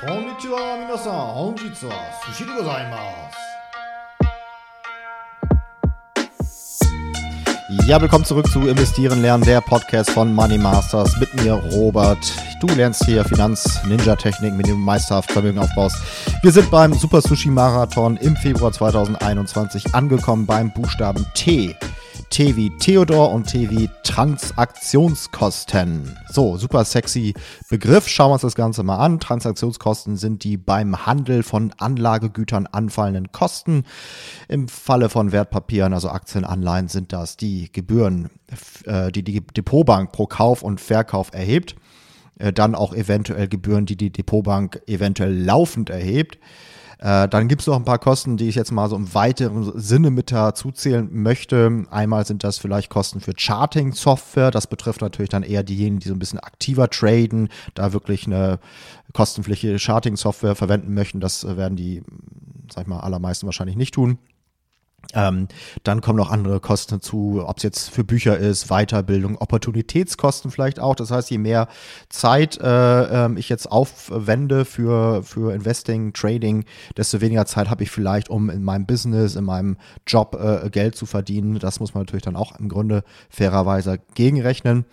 こんにちは皆さん本日は寿司でございます Ja, willkommen zurück zu Investieren lernen, der Podcast von Money Masters mit mir, Robert. Du lernst hier Finanz-Ninja-Techniken, mit denen du meisterhaft Vermögen aufbaust. Wir sind beim Super Sushi Marathon im Februar 2021 angekommen beim Buchstaben T. T wie Theodor und T wie Transaktionskosten. So, super sexy Begriff. Schauen wir uns das Ganze mal an. Transaktionskosten sind die beim Handel von Anlagegütern anfallenden Kosten. Im Falle von Wertpapieren, also Aktien, Anleihen, sind das die Gebühren, äh, die die Depotbank pro Kauf und Verkauf erhebt. Äh, dann auch eventuell Gebühren, die die Depotbank eventuell laufend erhebt. Äh, dann gibt es noch ein paar Kosten, die ich jetzt mal so im weiteren Sinne mit dazu zählen möchte. Einmal sind das vielleicht Kosten für Charting-Software. Das betrifft natürlich dann eher diejenigen, die so ein bisschen aktiver traden, da wirklich eine kostenpflichtige Charting-Software verwenden möchten. Das werden die, sag ich mal, allermeisten wahrscheinlich nicht tun. Ähm, dann kommen noch andere Kosten hinzu, ob es jetzt für Bücher ist, Weiterbildung, Opportunitätskosten vielleicht auch. Das heißt, je mehr Zeit äh, äh, ich jetzt aufwende für, für Investing, Trading, desto weniger Zeit habe ich vielleicht, um in meinem Business, in meinem Job äh, Geld zu verdienen. Das muss man natürlich dann auch im Grunde fairerweise gegenrechnen.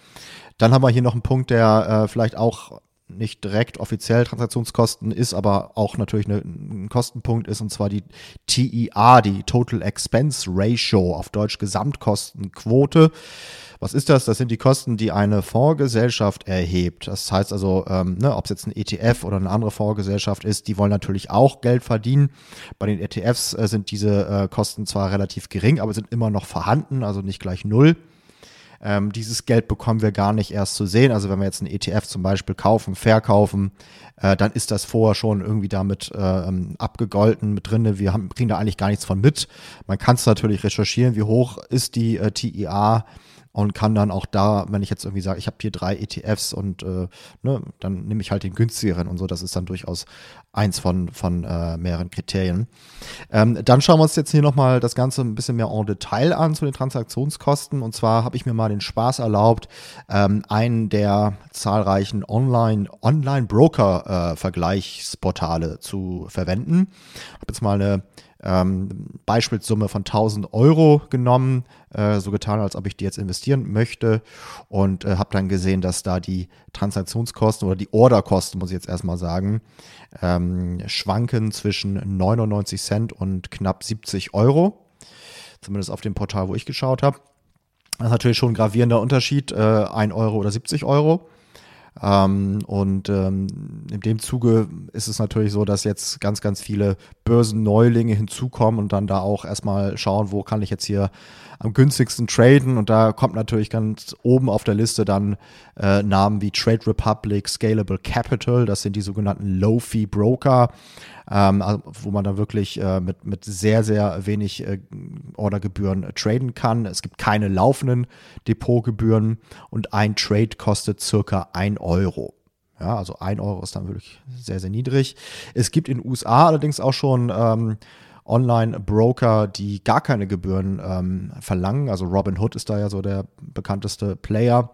Dann haben wir hier noch einen Punkt, der äh, vielleicht auch nicht direkt offiziell Transaktionskosten ist, aber auch natürlich ein Kostenpunkt ist, und zwar die TER, die Total Expense Ratio, auf Deutsch Gesamtkostenquote. Was ist das? Das sind die Kosten, die eine Fondsgesellschaft erhebt. Das heißt also, ähm, ne, ob es jetzt ein ETF oder eine andere Fondsgesellschaft ist, die wollen natürlich auch Geld verdienen. Bei den ETFs äh, sind diese äh, Kosten zwar relativ gering, aber sind immer noch vorhanden, also nicht gleich null. Ähm, dieses Geld bekommen wir gar nicht erst zu sehen. Also wenn wir jetzt einen ETF zum Beispiel kaufen, verkaufen, äh, dann ist das vorher schon irgendwie damit äh, ähm, abgegolten mit drin. Wir haben, kriegen da eigentlich gar nichts von mit. Man kann es natürlich recherchieren, wie hoch ist die äh, TIA und kann dann auch da, wenn ich jetzt irgendwie sage, ich habe hier drei ETFs und äh, ne, dann nehme ich halt den günstigeren und so. Das ist dann durchaus eins von, von äh, mehreren Kriterien. Ähm, dann schauen wir uns jetzt hier nochmal das Ganze ein bisschen mehr en Detail an zu den Transaktionskosten. Und zwar habe ich mir mal den Spaß erlaubt, ähm, einen der zahlreichen Online-Broker-Vergleichsportale Online äh, zu verwenden. Ich habe jetzt mal eine ähm, Beispielssumme von 1000 Euro genommen, äh, so getan, als ob ich die jetzt investieren möchte und äh, habe dann gesehen, dass da die Transaktionskosten oder die Orderkosten, muss ich jetzt erstmal sagen, ähm, schwanken zwischen 99 Cent und knapp 70 Euro. Zumindest auf dem Portal, wo ich geschaut habe. Das ist natürlich schon ein gravierender Unterschied, äh, 1 Euro oder 70 Euro. Ähm, und ähm, in dem Zuge ist es natürlich so, dass jetzt ganz, ganz viele Börsenneulinge hinzukommen und dann da auch erstmal schauen, wo kann ich jetzt hier am günstigsten traden. Und da kommt natürlich ganz oben auf der Liste dann äh, Namen wie Trade Republic, Scalable Capital, das sind die sogenannten Low-Fee-Broker ähm, also, wo man dann wirklich äh, mit, mit sehr, sehr wenig äh, Ordergebühren traden kann. Es gibt keine laufenden Depotgebühren und ein Trade kostet circa 1 Euro. Ja, also 1 Euro ist dann wirklich sehr, sehr niedrig. Es gibt in den USA allerdings auch schon ähm, Online-Broker, die gar keine Gebühren ähm, verlangen. Also Robinhood ist da ja so der bekannteste Player.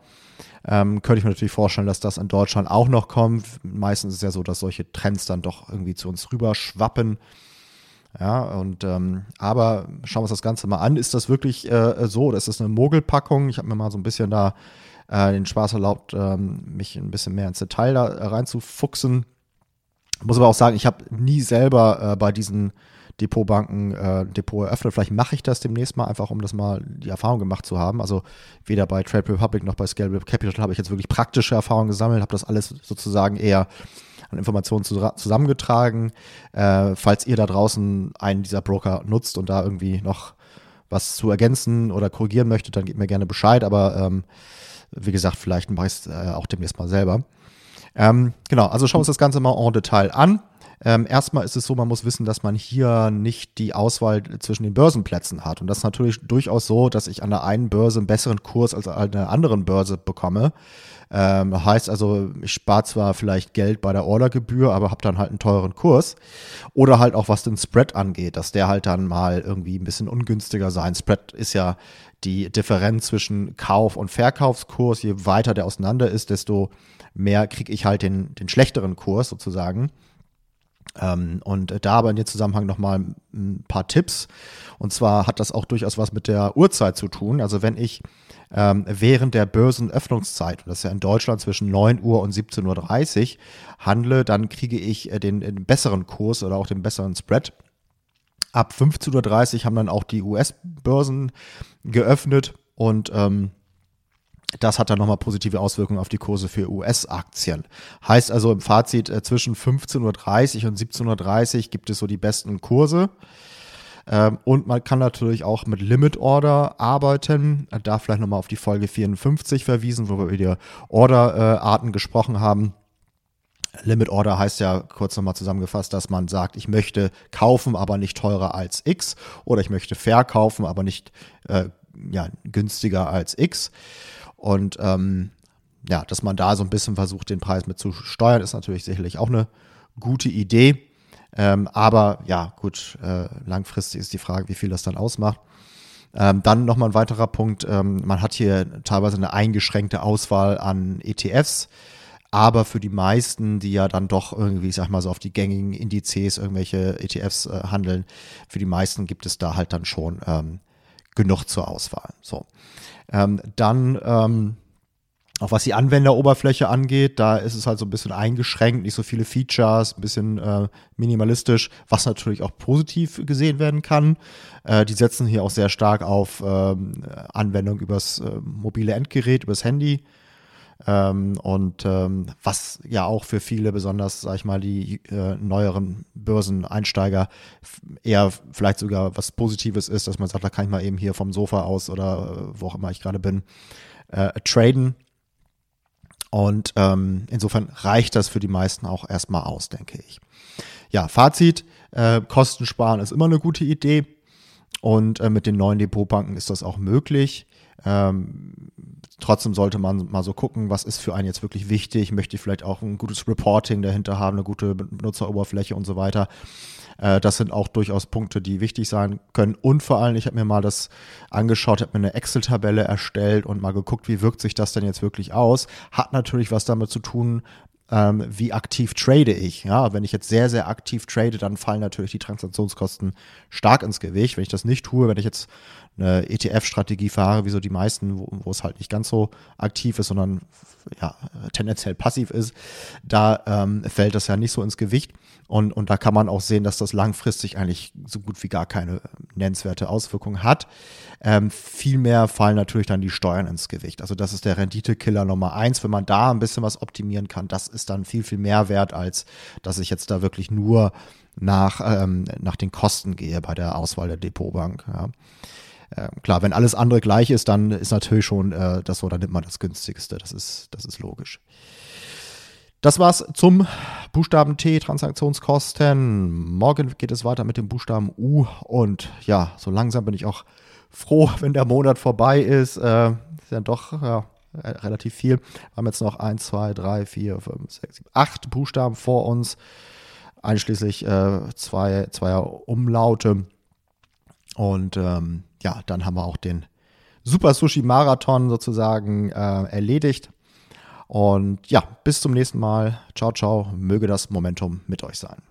Ähm, könnte ich mir natürlich vorstellen, dass das in Deutschland auch noch kommt. Meistens ist es ja so, dass solche Trends dann doch irgendwie zu uns rüber schwappen. Ja, und ähm, aber schauen wir uns das Ganze mal an. Ist das wirklich äh, so oder ist das eine Mogelpackung? Ich habe mir mal so ein bisschen da äh, den Spaß erlaubt, ähm, mich ein bisschen mehr ins Detail da reinzufuchsen. Muss aber auch sagen, ich habe nie selber äh, bei diesen Depotbanken äh, Depot eröffnet. Vielleicht mache ich das demnächst mal, einfach um das mal die Erfahrung gemacht zu haben. Also weder bei Trade Republic noch bei Scale Capital habe ich jetzt wirklich praktische Erfahrungen gesammelt, habe das alles sozusagen eher an Informationen zusammengetragen. Äh, falls ihr da draußen einen dieser Broker nutzt und da irgendwie noch was zu ergänzen oder korrigieren möchtet, dann gebt mir gerne Bescheid. Aber ähm, wie gesagt, vielleicht mache ich es äh, auch demnächst mal selber. Ähm, genau, also schauen wir uns das Ganze mal en Detail an. Ähm, erstmal ist es so, man muss wissen, dass man hier nicht die Auswahl zwischen den Börsenplätzen hat. Und das ist natürlich durchaus so, dass ich an der einen Börse einen besseren Kurs als an der anderen Börse bekomme. Ähm, heißt also, ich spare zwar vielleicht Geld bei der Ordergebühr, aber habe dann halt einen teuren Kurs. Oder halt auch was den Spread angeht, dass der halt dann mal irgendwie ein bisschen ungünstiger sein. Spread ist ja die Differenz zwischen Kauf- und Verkaufskurs. Je weiter der auseinander ist, desto mehr kriege ich halt den, den schlechteren Kurs sozusagen. Ähm, und da aber in dem Zusammenhang nochmal ein paar Tipps. Und zwar hat das auch durchaus was mit der Uhrzeit zu tun. Also wenn ich ähm, während der Börsenöffnungszeit, das ist ja in Deutschland zwischen 9 Uhr und 17.30 Uhr, handle, dann kriege ich äh, den, den besseren Kurs oder auch den besseren Spread. Ab 15.30 Uhr haben dann auch die US-Börsen geöffnet und ähm, das hat dann nochmal positive Auswirkungen auf die Kurse für US-Aktien. Heißt also im Fazit, äh, zwischen 15.30 Uhr und 17.30 Uhr gibt es so die besten Kurse. Ähm, und man kann natürlich auch mit Limit Order arbeiten. Da vielleicht nochmal auf die Folge 54 verwiesen, wo wir über die Orderarten gesprochen haben. Limit Order heißt ja kurz nochmal zusammengefasst, dass man sagt, ich möchte kaufen, aber nicht teurer als X oder ich möchte verkaufen, aber nicht äh, ja, günstiger als X. Und ähm, ja, dass man da so ein bisschen versucht, den Preis mit zu steuern, ist natürlich sicherlich auch eine gute Idee. Ähm, aber ja, gut, äh, langfristig ist die Frage, wie viel das dann ausmacht. Ähm, dann nochmal ein weiterer Punkt. Ähm, man hat hier teilweise eine eingeschränkte Auswahl an ETFs. Aber für die meisten, die ja dann doch irgendwie, ich sag mal so, auf die gängigen Indizes irgendwelche ETFs äh, handeln, für die meisten gibt es da halt dann schon ähm, genug zur Auswahl. So. Ähm, dann ähm, auch was die Anwenderoberfläche angeht, da ist es halt so ein bisschen eingeschränkt, nicht so viele Features, ein bisschen äh, minimalistisch, was natürlich auch positiv gesehen werden kann. Äh, die setzen hier auch sehr stark auf ähm, Anwendung übers äh, mobile Endgerät, übers Handy. Ähm, und ähm, was ja auch für viele, besonders, sag ich mal, die äh, neueren Börseneinsteiger eher vielleicht sogar was Positives ist, dass man sagt, da kann ich mal eben hier vom Sofa aus oder äh, wo auch immer ich gerade bin, äh, traden und ähm, insofern reicht das für die meisten auch erstmal aus, denke ich. Ja, Fazit, äh, Kosten sparen ist immer eine gute Idee. Und äh, mit den neuen Depotbanken ist das auch möglich. Ähm, trotzdem sollte man mal so gucken, was ist für einen jetzt wirklich wichtig. Möchte ich vielleicht auch ein gutes Reporting dahinter haben, eine gute Benutzeroberfläche und so weiter. Äh, das sind auch durchaus Punkte, die wichtig sein können. Und vor allem, ich habe mir mal das angeschaut, habe mir eine Excel-Tabelle erstellt und mal geguckt, wie wirkt sich das denn jetzt wirklich aus. Hat natürlich was damit zu tun, ähm, wie aktiv trade ich. Ja, wenn ich jetzt sehr, sehr aktiv trade, dann fallen natürlich die Transaktionskosten stark ins Gewicht. Wenn ich das nicht tue, wenn ich jetzt eine ETF-Strategie fahre, wie so die meisten, wo, wo, es halt nicht ganz so aktiv ist, sondern ja, tendenziell passiv ist, da ähm, fällt das ja nicht so ins Gewicht. Und, und da kann man auch sehen, dass das langfristig eigentlich so gut wie gar keine nennenswerte Auswirkung hat. Ähm, Vielmehr fallen natürlich dann die Steuern ins Gewicht. Also das ist der Renditekiller Nummer eins. Wenn man da ein bisschen was optimieren kann, das ist dann viel, viel mehr wert, als dass ich jetzt da wirklich nur nach, ähm, nach den Kosten gehe bei der Auswahl der Depotbank. Ja. Ähm, klar, wenn alles andere gleich ist, dann ist natürlich schon äh, das so, dann nimmt man das günstigste. Das ist, das ist logisch. Das war's zum Buchstaben T, Transaktionskosten. Morgen geht es weiter mit dem Buchstaben U. Und ja, so langsam bin ich auch froh, wenn der Monat vorbei ist. Äh, ist ja doch ja, relativ viel. Wir haben jetzt noch 1, 2, 3, 4, 5, 6, 7, 8 Buchstaben vor uns, einschließlich äh, zwei, zweier Umlaute. Und ähm, ja, dann haben wir auch den Super Sushi Marathon sozusagen äh, erledigt. Und ja, bis zum nächsten Mal. Ciao, ciao. Möge das Momentum mit euch sein.